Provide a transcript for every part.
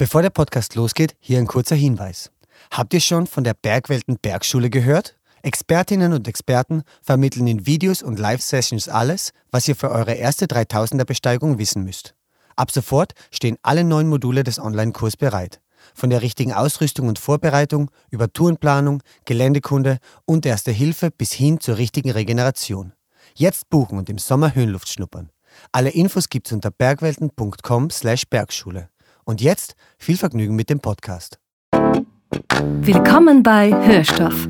Bevor der Podcast losgeht, hier ein kurzer Hinweis. Habt ihr schon von der Bergwelten Bergschule gehört? Expertinnen und Experten vermitteln in Videos und Live-Sessions alles, was ihr für eure erste 3000er Besteigung wissen müsst. Ab sofort stehen alle neun Module des Online-Kurs bereit. Von der richtigen Ausrüstung und Vorbereitung über Tourenplanung, Geländekunde und Erste Hilfe bis hin zur richtigen Regeneration. Jetzt buchen und im Sommer Höhenluft schnuppern. Alle Infos gibt's unter bergwelten.com/bergschule. Und jetzt viel Vergnügen mit dem Podcast. Willkommen bei Hörstoff,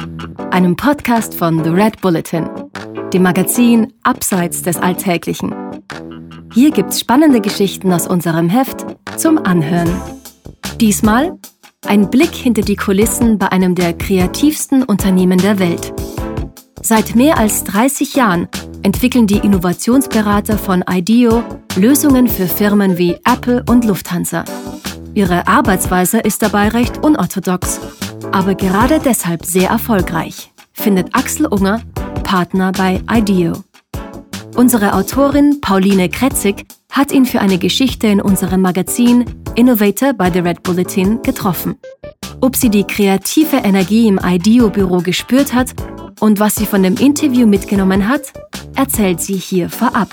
einem Podcast von The Red Bulletin, dem Magazin Abseits des Alltäglichen. Hier gibt's spannende Geschichten aus unserem Heft zum Anhören. Diesmal ein Blick hinter die Kulissen bei einem der kreativsten Unternehmen der Welt. Seit mehr als 30 Jahren entwickeln die Innovationsberater von IDEO Lösungen für Firmen wie Apple und Lufthansa. Ihre Arbeitsweise ist dabei recht unorthodox, aber gerade deshalb sehr erfolgreich, findet Axel Unger, Partner bei IDEO. Unsere Autorin Pauline Kretzig hat ihn für eine Geschichte in unserem Magazin Innovator by the Red Bulletin getroffen. Ob sie die kreative Energie im IDEO-Büro gespürt hat und was sie von dem Interview mitgenommen hat, erzählt sie hier vorab.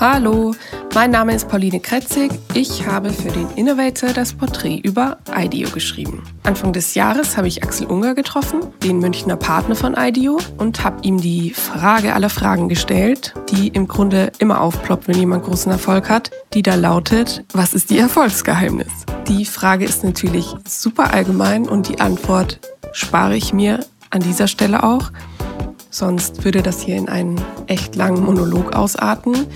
Hallo, mein Name ist Pauline Kretzig. Ich habe für den Innovator das Porträt über IDEO geschrieben. Anfang des Jahres habe ich Axel Unger getroffen, den Münchner Partner von IDEO, und habe ihm die Frage aller Fragen gestellt, die im Grunde immer aufploppt, wenn jemand großen Erfolg hat, die da lautet, was ist die Erfolgsgeheimnis? Die Frage ist natürlich super allgemein und die Antwort spare ich mir an dieser Stelle auch. Sonst würde das hier in einen echt langen Monolog ausarten.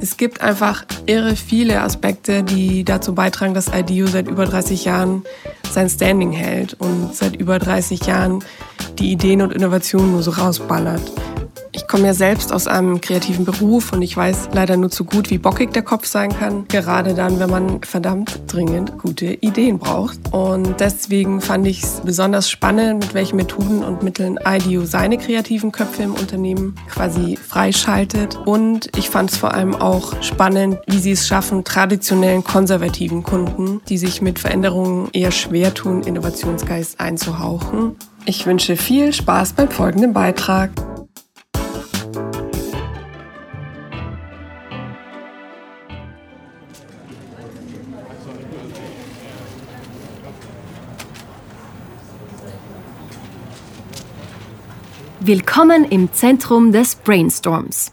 Es gibt einfach irre viele Aspekte, die dazu beitragen, dass IDEO seit über 30 Jahren sein Standing hält und seit über 30 Jahren die Ideen und Innovationen nur so rausballert. Ich komme ja selbst aus einem kreativen Beruf und ich weiß leider nur zu gut, wie bockig der Kopf sein kann. Gerade dann, wenn man verdammt dringend gute Ideen braucht. Und deswegen fand ich es besonders spannend, mit welchen Methoden und Mitteln IDEO seine kreativen Köpfe im Unternehmen quasi freischaltet. Und ich fand es vor allem auch spannend, wie sie es schaffen, traditionellen konservativen Kunden, die sich mit Veränderungen eher schwer tun, Innovationsgeist einzuhauchen. Ich wünsche viel Spaß beim folgenden Beitrag. Willkommen im Zentrum des Brainstorms.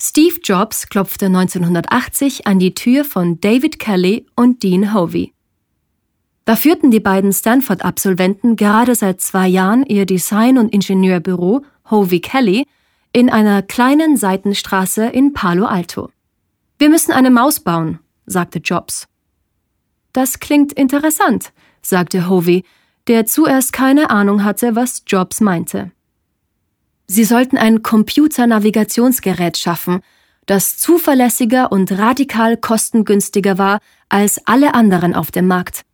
Steve Jobs klopfte 1980 an die Tür von David Kelly und Dean Hovey. Da führten die beiden Stanford-Absolventen gerade seit zwei Jahren ihr Design- und Ingenieurbüro Hovey Kelly in einer kleinen Seitenstraße in Palo Alto. Wir müssen eine Maus bauen, sagte Jobs. Das klingt interessant, sagte Hovey, der zuerst keine Ahnung hatte, was Jobs meinte. Sie sollten ein Computernavigationsgerät schaffen, das zuverlässiger und radikal kostengünstiger war als alle anderen auf dem Markt.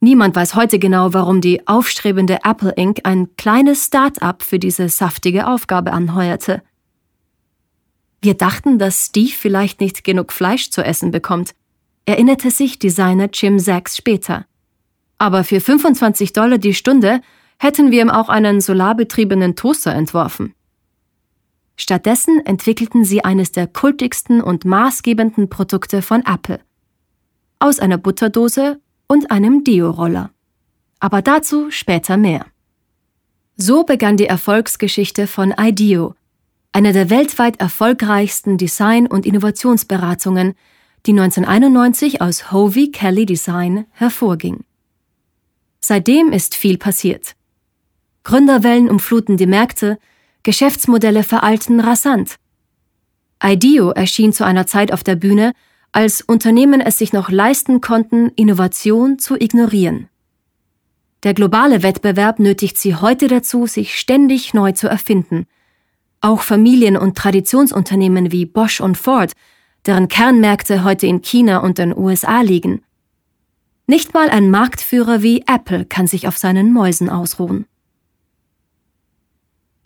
Niemand weiß heute genau, warum die aufstrebende Apple Inc. ein kleines Start-up für diese saftige Aufgabe anheuerte. Wir dachten, dass Steve vielleicht nicht genug Fleisch zu essen bekommt, erinnerte sich Designer Jim Sachs später. Aber für 25 Dollar die Stunde hätten wir ihm auch einen solarbetriebenen Toaster entworfen. Stattdessen entwickelten sie eines der kultigsten und maßgebenden Produkte von Apple. Aus einer Butterdose und einem Deo-Roller. Aber dazu später mehr. So begann die Erfolgsgeschichte von IDEO, einer der weltweit erfolgreichsten Design- und Innovationsberatungen, die 1991 aus Hovey Kelly Design hervorging. Seitdem ist viel passiert. Gründerwellen umfluten die Märkte, Geschäftsmodelle veralten rasant. IDEO erschien zu einer Zeit auf der Bühne, als Unternehmen es sich noch leisten konnten, Innovation zu ignorieren. Der globale Wettbewerb nötigt sie heute dazu, sich ständig neu zu erfinden. Auch Familien- und Traditionsunternehmen wie Bosch und Ford, deren Kernmärkte heute in China und den USA liegen. Nicht mal ein Marktführer wie Apple kann sich auf seinen Mäusen ausruhen.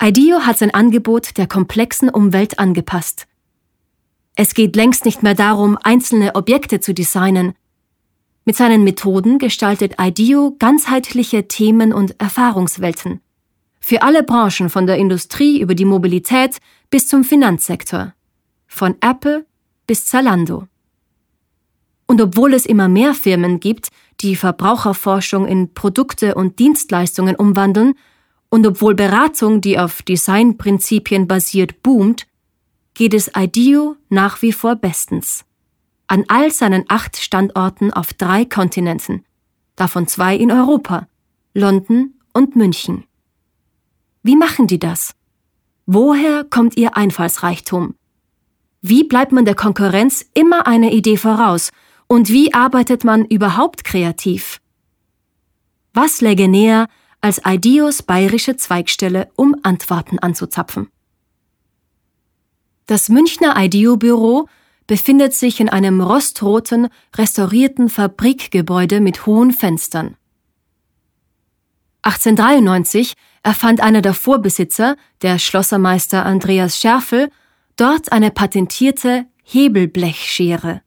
IDEO hat sein Angebot der komplexen Umwelt angepasst. Es geht längst nicht mehr darum, einzelne Objekte zu designen. Mit seinen Methoden gestaltet IDEO ganzheitliche Themen und Erfahrungswelten. Für alle Branchen von der Industrie über die Mobilität bis zum Finanzsektor. Von Apple bis Zalando. Und obwohl es immer mehr Firmen gibt, die Verbraucherforschung in Produkte und Dienstleistungen umwandeln, und obwohl Beratung, die auf Designprinzipien basiert, boomt, geht es IDEO nach wie vor bestens an all seinen acht Standorten auf drei Kontinenten, davon zwei in Europa, London und München. Wie machen die das? Woher kommt ihr Einfallsreichtum? Wie bleibt man der Konkurrenz immer eine Idee voraus? Und wie arbeitet man überhaupt kreativ? Was läge näher, als Ideos bayerische Zweigstelle, um Antworten anzuzapfen? Das Münchner IDEO-Büro befindet sich in einem rostroten, restaurierten Fabrikgebäude mit hohen Fenstern. 1893 erfand einer der Vorbesitzer, der Schlossermeister Andreas Scherfel, dort eine patentierte Hebelblechschere.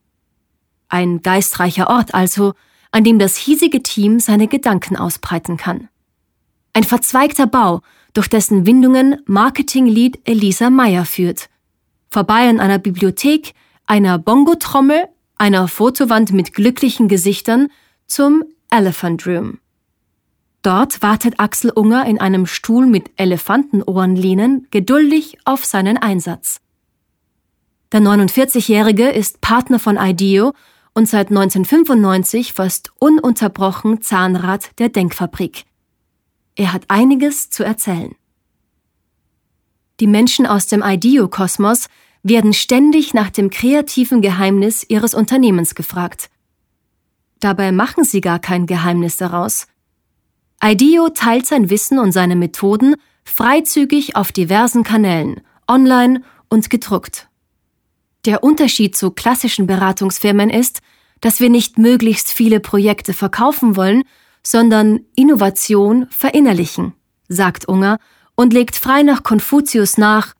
Ein geistreicher Ort also, an dem das hiesige Team seine Gedanken ausbreiten kann. Ein verzweigter Bau, durch dessen Windungen Marketing-Lead Elisa Meyer führt. Vorbei an einer Bibliothek, einer Bongotrommel, einer Fotowand mit glücklichen Gesichtern zum Elephant Room. Dort wartet Axel Unger in einem Stuhl mit Elefantenohrenlehnen geduldig auf seinen Einsatz. Der 49-Jährige ist Partner von IDEO und seit 1995 fast ununterbrochen Zahnrad der Denkfabrik. Er hat einiges zu erzählen. Die Menschen aus dem IDEO-Kosmos werden ständig nach dem kreativen Geheimnis ihres Unternehmens gefragt. Dabei machen sie gar kein Geheimnis daraus. IDEO teilt sein Wissen und seine Methoden freizügig auf diversen Kanälen, online und gedruckt. Der Unterschied zu klassischen Beratungsfirmen ist, dass wir nicht möglichst viele Projekte verkaufen wollen, sondern Innovation verinnerlichen, sagt Unger und legt frei nach Konfuzius nach,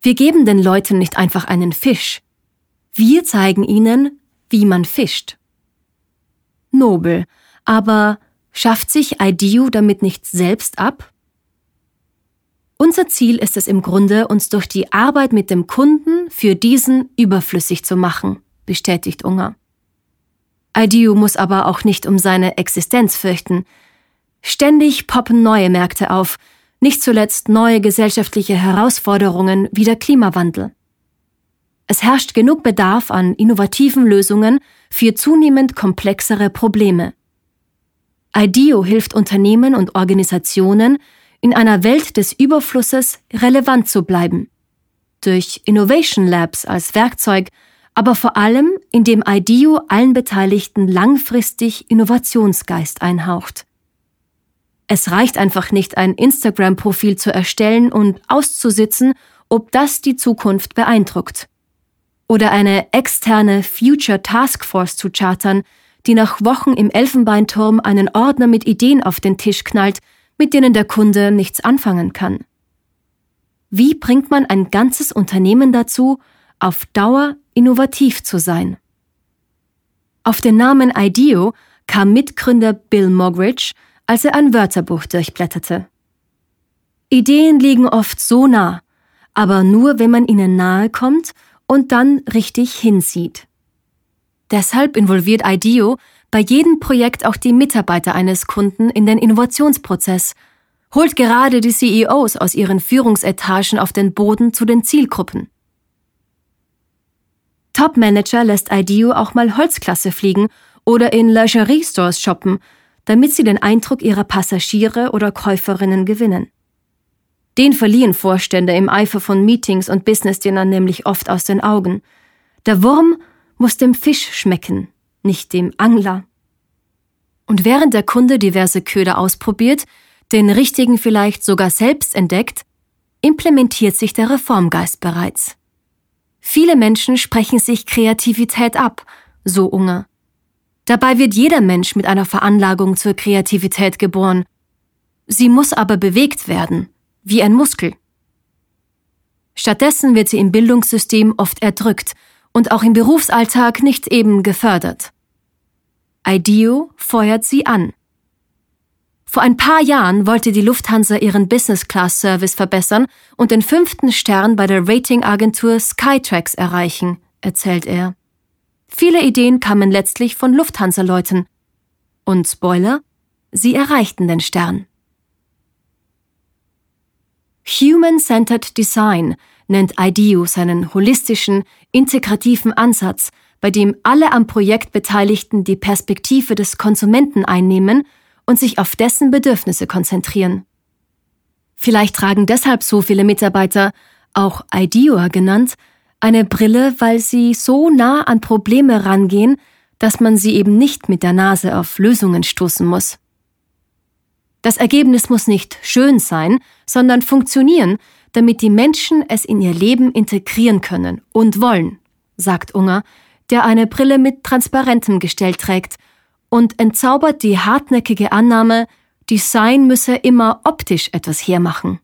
wir geben den Leuten nicht einfach einen Fisch. Wir zeigen ihnen, wie man fischt. Nobel, aber schafft sich IDEO damit nicht selbst ab? Unser Ziel ist es im Grunde, uns durch die Arbeit mit dem Kunden für diesen überflüssig zu machen, bestätigt Unger. IDEO muss aber auch nicht um seine Existenz fürchten. Ständig poppen neue Märkte auf, nicht zuletzt neue gesellschaftliche Herausforderungen wie der Klimawandel. Es herrscht genug Bedarf an innovativen Lösungen für zunehmend komplexere Probleme. IDEO hilft Unternehmen und Organisationen, in einer Welt des Überflusses relevant zu bleiben. Durch Innovation Labs als Werkzeug, aber vor allem, indem IDEO allen Beteiligten langfristig Innovationsgeist einhaucht. Es reicht einfach nicht, ein Instagram-Profil zu erstellen und auszusitzen, ob das die Zukunft beeindruckt. Oder eine externe Future Task Force zu chartern, die nach Wochen im Elfenbeinturm einen Ordner mit Ideen auf den Tisch knallt, mit denen der Kunde nichts anfangen kann. Wie bringt man ein ganzes Unternehmen dazu, auf Dauer innovativ zu sein? Auf den Namen IDEO kam Mitgründer Bill Mogridge als er ein Wörterbuch durchblätterte. Ideen liegen oft so nah, aber nur wenn man ihnen nahe kommt und dann richtig hinsieht. Deshalb involviert IDEO bei jedem Projekt auch die Mitarbeiter eines Kunden in den Innovationsprozess, holt gerade die CEOs aus ihren Führungsetagen auf den Boden zu den Zielgruppen. Top-Manager lässt IDEO auch mal Holzklasse fliegen oder in Lingerie-Stores shoppen, damit sie den Eindruck ihrer Passagiere oder Käuferinnen gewinnen. Den verlieren Vorstände im Eifer von Meetings und Business-Dinnern nämlich oft aus den Augen. Der Wurm muss dem Fisch schmecken, nicht dem Angler. Und während der Kunde diverse Köder ausprobiert, den richtigen vielleicht sogar selbst entdeckt, implementiert sich der Reformgeist bereits. Viele Menschen sprechen sich Kreativität ab, so Unger. Dabei wird jeder Mensch mit einer Veranlagung zur Kreativität geboren. Sie muss aber bewegt werden, wie ein Muskel. Stattdessen wird sie im Bildungssystem oft erdrückt und auch im Berufsalltag nicht eben gefördert. IDEO feuert sie an. Vor ein paar Jahren wollte die Lufthansa ihren Business-Class-Service verbessern und den fünften Stern bei der Ratingagentur Skytrax erreichen, erzählt er. Viele Ideen kamen letztlich von Lufthansa-Leuten. Und Spoiler, sie erreichten den Stern. Human-Centered Design nennt IDEO seinen holistischen, integrativen Ansatz, bei dem alle am Projekt Beteiligten die Perspektive des Konsumenten einnehmen und sich auf dessen Bedürfnisse konzentrieren. Vielleicht tragen deshalb so viele Mitarbeiter, auch IDEOer genannt, eine Brille, weil sie so nah an Probleme rangehen, dass man sie eben nicht mit der Nase auf Lösungen stoßen muss. Das Ergebnis muss nicht schön sein, sondern funktionieren, damit die Menschen es in ihr Leben integrieren können und wollen, sagt Unger, der eine Brille mit transparentem Gestell trägt und entzaubert die hartnäckige Annahme, Design müsse immer optisch etwas hermachen.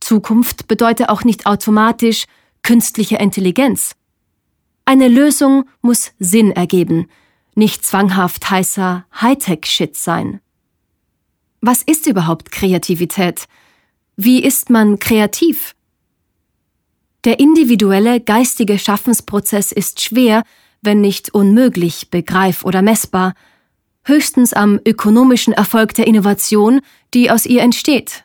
Zukunft bedeutet auch nicht automatisch künstliche Intelligenz. Eine Lösung muss Sinn ergeben, nicht zwanghaft heißer Hightech-Shit sein. Was ist überhaupt Kreativität? Wie ist man kreativ? Der individuelle geistige Schaffensprozess ist schwer, wenn nicht unmöglich, begreif oder messbar, höchstens am ökonomischen Erfolg der Innovation, die aus ihr entsteht.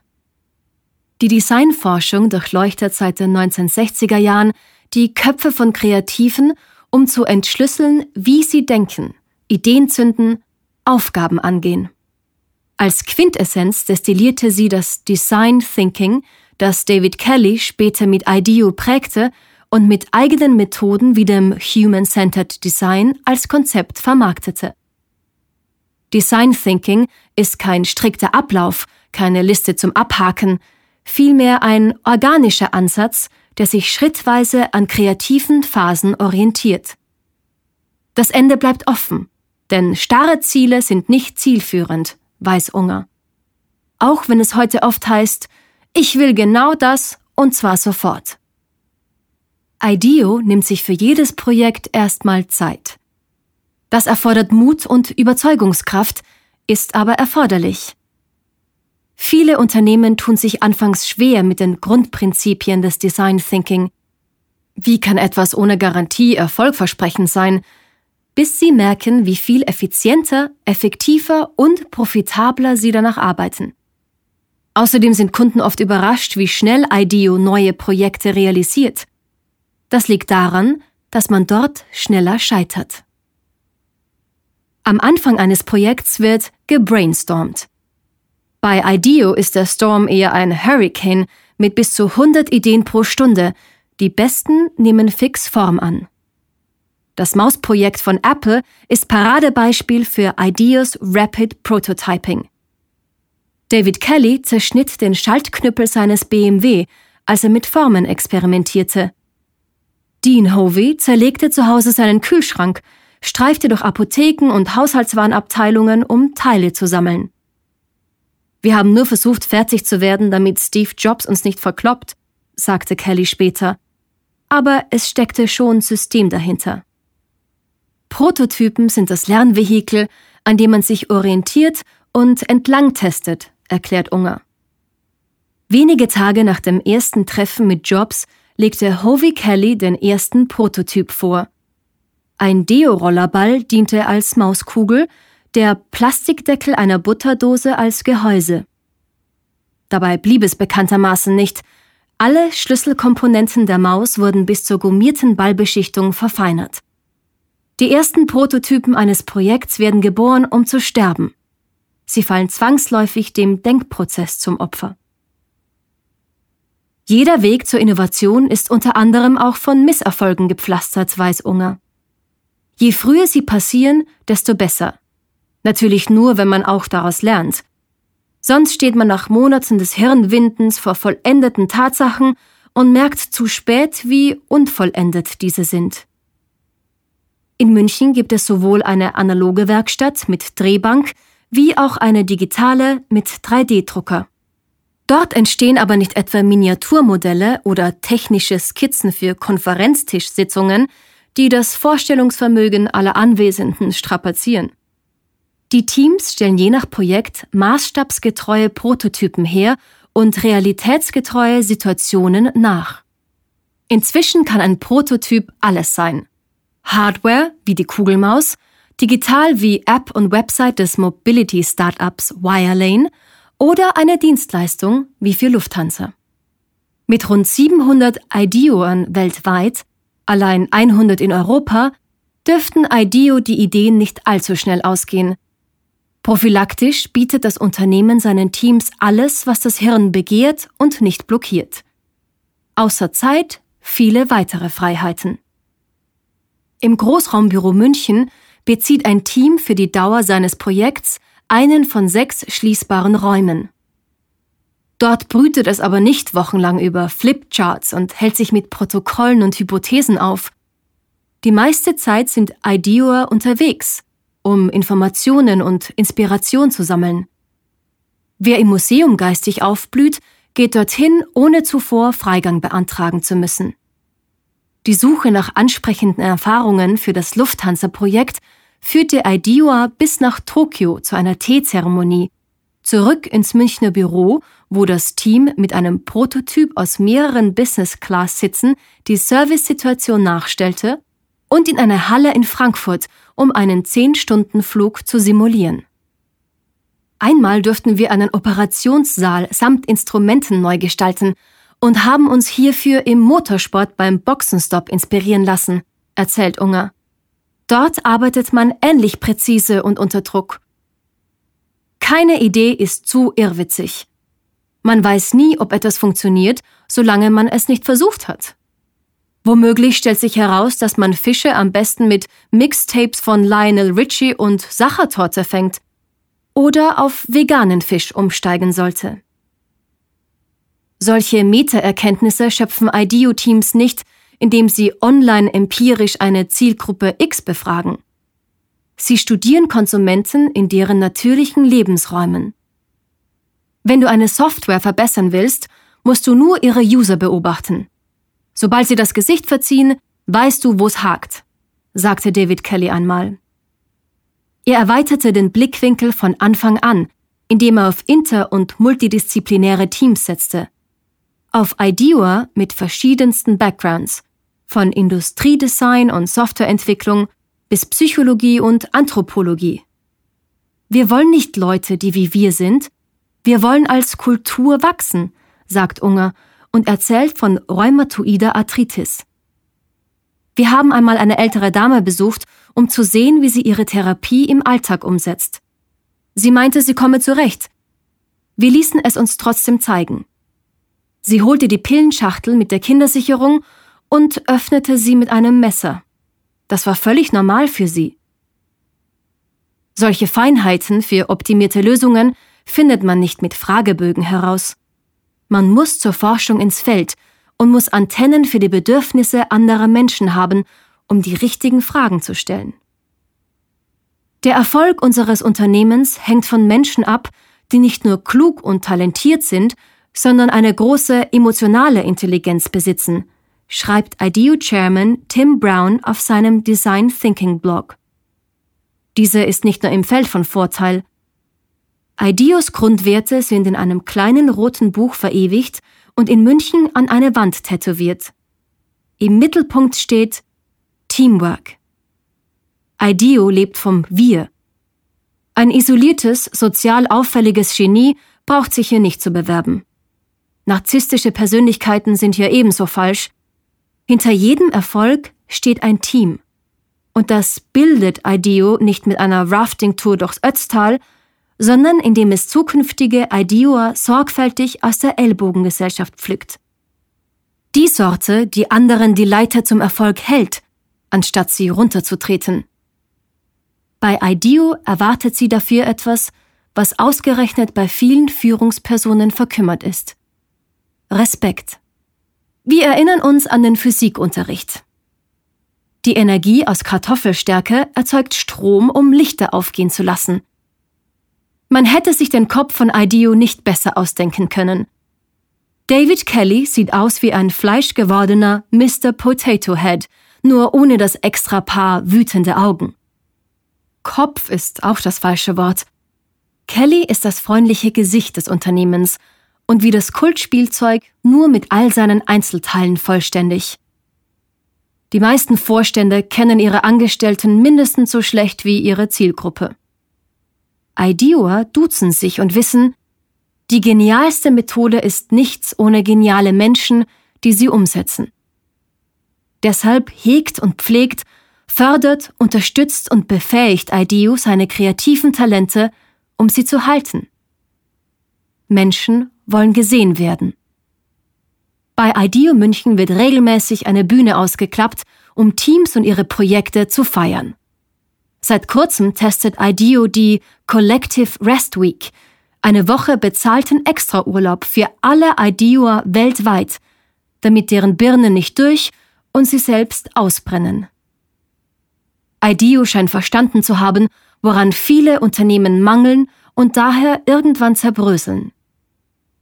Die Designforschung durchleuchtet seit den 1960er Jahren die Köpfe von Kreativen, um zu entschlüsseln, wie sie denken, Ideen zünden, Aufgaben angehen. Als Quintessenz destillierte sie das Design Thinking, das David Kelly später mit IDEO prägte und mit eigenen Methoden wie dem Human-Centered Design als Konzept vermarktete. Design Thinking ist kein strikter Ablauf, keine Liste zum Abhaken, vielmehr ein organischer Ansatz, der sich schrittweise an kreativen Phasen orientiert. Das Ende bleibt offen, denn starre Ziele sind nicht zielführend, weiß Unger. Auch wenn es heute oft heißt, ich will genau das und zwar sofort. IDEO nimmt sich für jedes Projekt erstmal Zeit. Das erfordert Mut und Überzeugungskraft, ist aber erforderlich. Viele Unternehmen tun sich anfangs schwer mit den Grundprinzipien des Design Thinking. Wie kann etwas ohne Garantie erfolgversprechend sein, bis sie merken, wie viel effizienter, effektiver und profitabler sie danach arbeiten. Außerdem sind Kunden oft überrascht, wie schnell IDEO neue Projekte realisiert. Das liegt daran, dass man dort schneller scheitert. Am Anfang eines Projekts wird gebrainstormt. Bei IDEO ist der Storm eher ein Hurricane mit bis zu 100 Ideen pro Stunde. Die besten nehmen fix Form an. Das Mausprojekt von Apple ist Paradebeispiel für IDEOs Rapid Prototyping. David Kelly zerschnitt den Schaltknüppel seines BMW, als er mit Formen experimentierte. Dean Hovey zerlegte zu Hause seinen Kühlschrank, streifte durch Apotheken und Haushaltswarenabteilungen, um Teile zu sammeln. Wir haben nur versucht, fertig zu werden, damit Steve Jobs uns nicht verkloppt, sagte Kelly später. Aber es steckte schon System dahinter. Prototypen sind das Lernvehikel, an dem man sich orientiert und entlang testet, erklärt Unger. Wenige Tage nach dem ersten Treffen mit Jobs legte Hovey Kelly den ersten Prototyp vor. Ein Deo-Rollerball diente als Mauskugel, der Plastikdeckel einer Butterdose als Gehäuse. Dabei blieb es bekanntermaßen nicht. Alle Schlüsselkomponenten der Maus wurden bis zur gummierten Ballbeschichtung verfeinert. Die ersten Prototypen eines Projekts werden geboren, um zu sterben. Sie fallen zwangsläufig dem Denkprozess zum Opfer. Jeder Weg zur Innovation ist unter anderem auch von Misserfolgen gepflastert, weiß Unger. Je früher sie passieren, desto besser. Natürlich nur, wenn man auch daraus lernt. Sonst steht man nach Monaten des Hirnwindens vor vollendeten Tatsachen und merkt zu spät, wie unvollendet diese sind. In München gibt es sowohl eine analoge Werkstatt mit Drehbank wie auch eine digitale mit 3D-Drucker. Dort entstehen aber nicht etwa Miniaturmodelle oder technische Skizzen für Konferenztischsitzungen, die das Vorstellungsvermögen aller Anwesenden strapazieren. Die Teams stellen je nach Projekt maßstabsgetreue Prototypen her und realitätsgetreue Situationen nach. Inzwischen kann ein Prototyp alles sein. Hardware wie die Kugelmaus, digital wie App und Website des Mobility-Startups Wirelane oder eine Dienstleistung wie für Lufthansa. Mit rund 700 IDEOern weltweit, allein 100 in Europa, dürften IDEO die Ideen nicht allzu schnell ausgehen. Prophylaktisch bietet das Unternehmen seinen Teams alles, was das Hirn begehrt und nicht blockiert. Außer Zeit viele weitere Freiheiten. Im Großraumbüro München bezieht ein Team für die Dauer seines Projekts einen von sechs schließbaren Räumen. Dort brütet es aber nicht wochenlang über Flipcharts und hält sich mit Protokollen und Hypothesen auf. Die meiste Zeit sind Ideoer unterwegs, um Informationen und Inspiration zu sammeln. Wer im Museum geistig aufblüht, geht dorthin, ohne zuvor Freigang beantragen zu müssen. Die Suche nach ansprechenden Erfahrungen für das Lufthansa-Projekt führte Aidiwa bis nach Tokio zu einer Teezeremonie, zurück ins Münchner Büro, wo das Team mit einem Prototyp aus mehreren Business-Class-Sitzen die Service-Situation nachstellte und in eine Halle in Frankfurt, um einen 10-Stunden-Flug zu simulieren. Einmal durften wir einen Operationssaal samt Instrumenten neu gestalten und haben uns hierfür im Motorsport beim Boxenstopp inspirieren lassen, erzählt Unger. Dort arbeitet man ähnlich präzise und unter Druck. Keine Idee ist zu irrwitzig. Man weiß nie, ob etwas funktioniert, solange man es nicht versucht hat. Womöglich stellt sich heraus, dass man Fische am besten mit Mixtapes von Lionel Richie und Sachertorte fängt oder auf veganen Fisch umsteigen sollte. Solche Meta-Erkenntnisse schöpfen IDEO-Teams nicht, indem sie online empirisch eine Zielgruppe X befragen. Sie studieren Konsumenten in deren natürlichen Lebensräumen. Wenn du eine Software verbessern willst, musst du nur ihre User beobachten. Sobald sie das Gesicht verziehen, weißt du, wo es hakt, sagte David Kelly einmal. Er erweiterte den Blickwinkel von Anfang an, indem er auf inter- und multidisziplinäre Teams setzte auf IDEA mit verschiedensten Backgrounds, von Industriedesign und Softwareentwicklung bis Psychologie und Anthropologie. Wir wollen nicht Leute, die wie wir sind, wir wollen als Kultur wachsen, sagt Unger und erzählt von rheumatoider Arthritis. Wir haben einmal eine ältere Dame besucht, um zu sehen, wie sie ihre Therapie im Alltag umsetzt. Sie meinte, sie komme zurecht. Wir ließen es uns trotzdem zeigen. Sie holte die Pillenschachtel mit der Kindersicherung und öffnete sie mit einem Messer. Das war völlig normal für sie. Solche Feinheiten für optimierte Lösungen findet man nicht mit Fragebögen heraus. Man muss zur Forschung ins Feld und muss Antennen für die Bedürfnisse anderer Menschen haben, um die richtigen Fragen zu stellen. Der Erfolg unseres Unternehmens hängt von Menschen ab, die nicht nur klug und talentiert sind, sondern eine große emotionale Intelligenz besitzen, schreibt IDEO-Chairman Tim Brown auf seinem Design Thinking Blog. Diese ist nicht nur im Feld von Vorteil. IDEOs Grundwerte sind in einem kleinen roten Buch verewigt und in München an eine Wand tätowiert. Im Mittelpunkt steht Teamwork. IDEO lebt vom Wir. Ein isoliertes, sozial auffälliges Genie braucht sich hier nicht zu bewerben. Narzisstische Persönlichkeiten sind hier ebenso falsch. Hinter jedem Erfolg steht ein Team. Und das bildet IDEO nicht mit einer Rafting-Tour durchs Ötztal, sondern indem es zukünftige IDEOer sorgfältig aus der Ellbogengesellschaft pflückt. Die Sorte, die anderen die Leiter zum Erfolg hält, anstatt sie runterzutreten. Bei IDEO erwartet sie dafür etwas, was ausgerechnet bei vielen Führungspersonen verkümmert ist. Respekt. Wir erinnern uns an den Physikunterricht. Die Energie aus Kartoffelstärke erzeugt Strom, um Lichter aufgehen zu lassen. Man hätte sich den Kopf von IDEO nicht besser ausdenken können. David Kelly sieht aus wie ein fleischgewordener Mr. Potato Head, nur ohne das extra Paar wütende Augen. Kopf ist auch das falsche Wort. Kelly ist das freundliche Gesicht des Unternehmens und wie das Kultspielzeug nur mit all seinen Einzelteilen vollständig. Die meisten Vorstände kennen ihre Angestellten mindestens so schlecht wie ihre Zielgruppe. Ideoer duzen sich und wissen, die genialste Methode ist nichts ohne geniale Menschen, die sie umsetzen. Deshalb hegt und pflegt, fördert, unterstützt und befähigt IDEO seine kreativen Talente, um sie zu halten. Menschen wollen gesehen werden. Bei IDEO München wird regelmäßig eine Bühne ausgeklappt, um Teams und ihre Projekte zu feiern. Seit kurzem testet IDEO die Collective Rest Week, eine Woche bezahlten Extraurlaub für alle IDEOer weltweit, damit deren Birnen nicht durch und sie selbst ausbrennen. IDEO scheint verstanden zu haben, woran viele Unternehmen mangeln und daher irgendwann zerbröseln.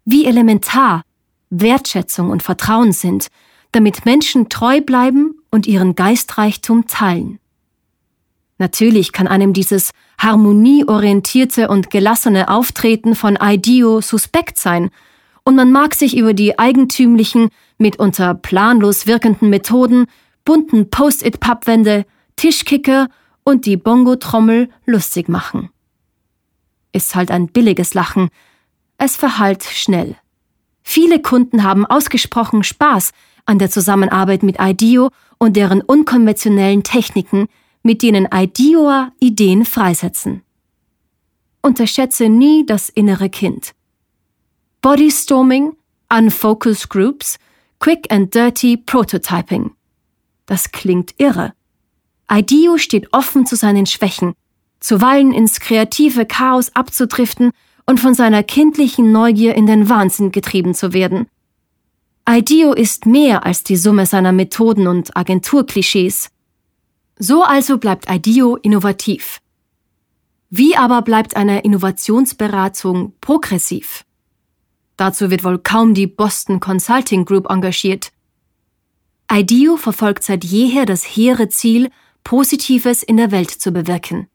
Wie elementar Wertschätzung und Vertrauen sind, damit Menschen treu bleiben und ihren Geistreichtum teilen. Natürlich kann einem dieses harmonieorientierte und gelassene Auftreten von IDEO suspekt sein, und man mag sich über die eigentümlichen, mitunter planlos wirkenden Methoden, bunten Post-it-Pappwände, Tischkicker und die Bongo-Trommel lustig machen. Ist halt ein billiges Lachen. Es verhallt schnell. Viele Kunden haben ausgesprochen Spaß an der Zusammenarbeit mit IDEO und deren unkonventionellen Techniken, mit denen IDEOer Ideen freisetzen. Unterschätze nie das innere Kind. Bodystorming, Unfocused Groups, Quick and Dirty Prototyping. Das klingt irre. IDEO steht offen zu seinen Schwächen, zuweilen ins kreative Chaos abzudriften und von seiner kindlichen Neugier in den Wahnsinn getrieben zu werden. IDEO ist mehr als die Summe seiner Methoden und Agenturklischees. So also bleibt IDEO innovativ. Wie aber bleibt eine Innovationsberatung progressiv? Dazu wird wohl kaum die Boston Consulting Group engagiert. IDEO verfolgt seit jeher das hehre Ziel, Positives in der Welt zu bewirken.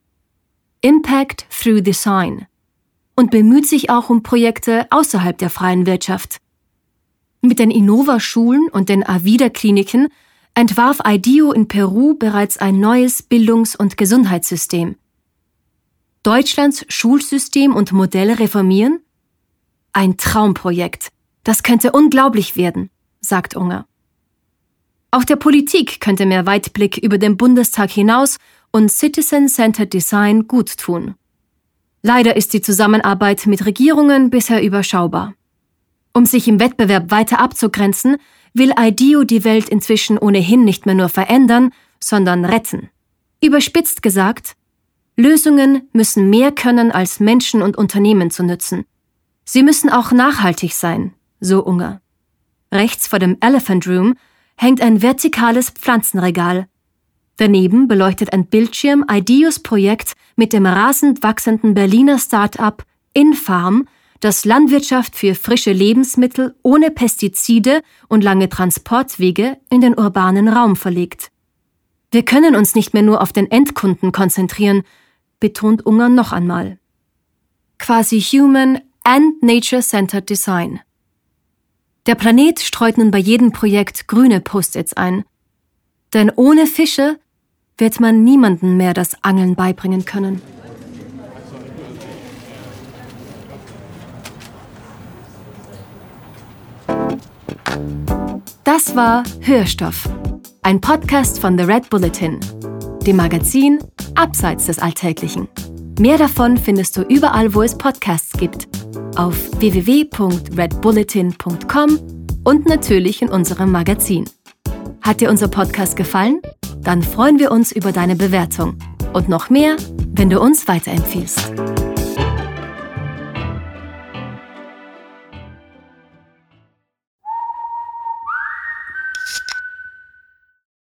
Impact through Design. Und bemüht sich auch um Projekte außerhalb der freien Wirtschaft. Mit den Innova-Schulen und den Avida-Kliniken entwarf IDEO in Peru bereits ein neues Bildungs- und Gesundheitssystem. Deutschlands Schulsystem und Modelle reformieren? Ein Traumprojekt. Das könnte unglaublich werden, sagt Unger. Auch der Politik könnte mehr Weitblick über den Bundestag hinaus und Citizen-Centered Design gut tun. Leider ist die Zusammenarbeit mit Regierungen bisher überschaubar. Um sich im Wettbewerb weiter abzugrenzen, will IDEO die Welt inzwischen ohnehin nicht mehr nur verändern, sondern retten. Überspitzt gesagt, Lösungen müssen mehr können, als Menschen und Unternehmen zu nützen. Sie müssen auch nachhaltig sein, so Unger. Rechts vor dem Elephant Room hängt ein vertikales Pflanzenregal. Daneben beleuchtet ein Bildschirm IDEOs Projekt mit dem rasend wachsenden Berliner Start-up Infarm, das Landwirtschaft für frische Lebensmittel ohne Pestizide und lange Transportwege in den urbanen Raum verlegt. Wir können uns nicht mehr nur auf den Endkunden konzentrieren, betont Unger noch einmal. Quasi Human and Nature-Centered Design. Der Planet streut nun bei jedem Projekt grüne Post-its ein. Denn ohne Fische wird man niemanden mehr das Angeln beibringen können. Das war Hörstoff, ein Podcast von The Red Bulletin, dem Magazin Abseits des Alltäglichen. Mehr davon findest du überall, wo es Podcasts gibt auf www.redbulletin.com und natürlich in unserem Magazin. Hat dir unser Podcast gefallen? Dann freuen wir uns über deine Bewertung und noch mehr, wenn du uns weiterempfiehlst.